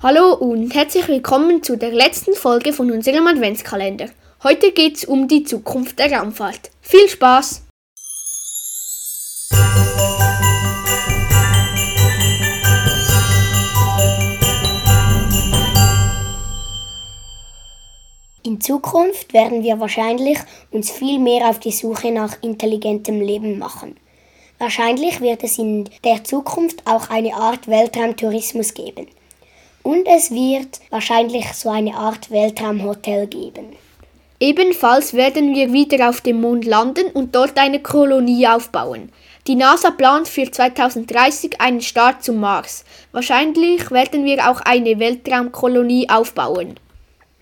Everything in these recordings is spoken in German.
Hallo und herzlich willkommen zu der letzten Folge von unserem Adventskalender. Heute geht's um die Zukunft der Raumfahrt. Viel Spaß! In Zukunft werden wir wahrscheinlich uns viel mehr auf die Suche nach intelligentem Leben machen. Wahrscheinlich wird es in der Zukunft auch eine Art Weltraumtourismus geben. Und es wird wahrscheinlich so eine Art Weltraumhotel geben. Ebenfalls werden wir wieder auf dem Mond landen und dort eine Kolonie aufbauen. Die NASA plant für 2030 einen Start zum Mars. Wahrscheinlich werden wir auch eine Weltraumkolonie aufbauen.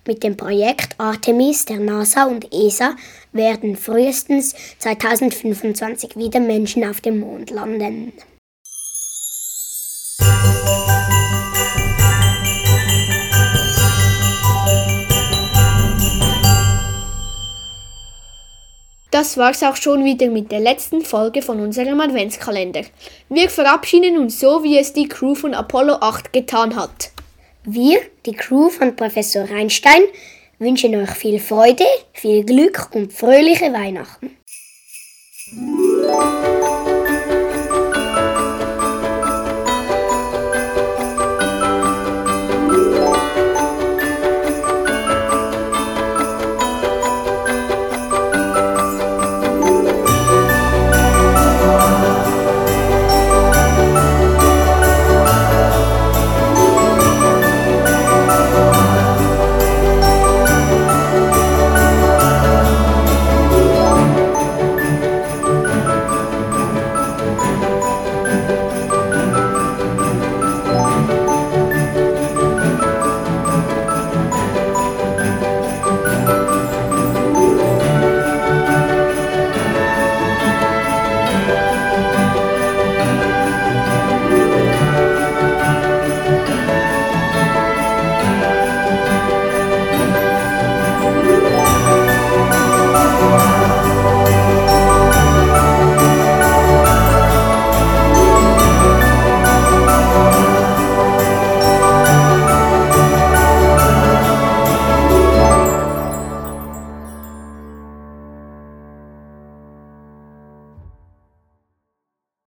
Mit dem Projekt Artemis der NASA und ESA werden frühestens 2025 wieder Menschen auf dem Mond landen. Das war's auch schon wieder mit der letzten Folge von unserem Adventskalender. Wir verabschieden uns so, wie es die Crew von Apollo 8 getan hat. Wir, die Crew von Professor Einstein, wünschen euch viel Freude, viel Glück und fröhliche Weihnachten.